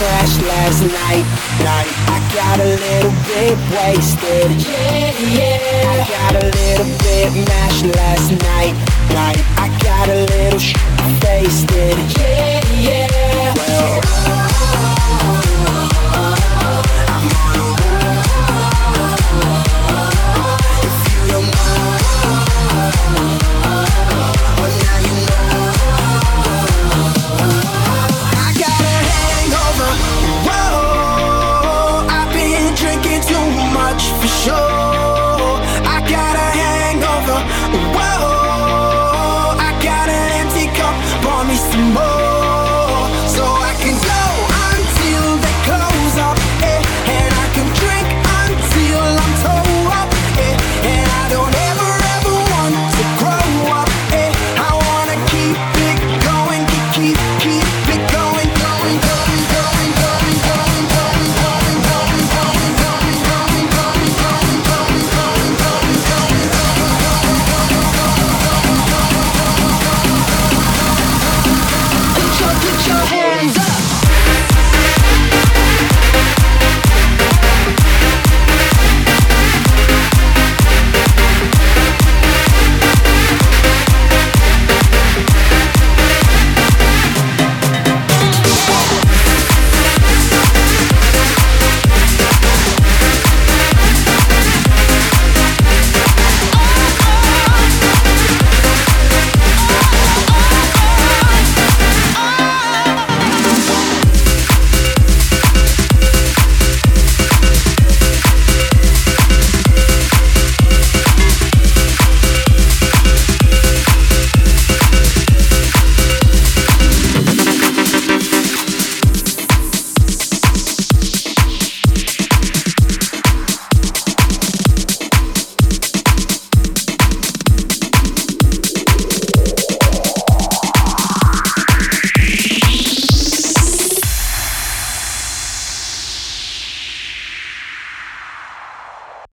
little last night. Night. I got a little bit wasted. Yeah, yeah. I got a little bit mashed last night. Night. I got a little sh- wasted. Yeah, yeah. Russian.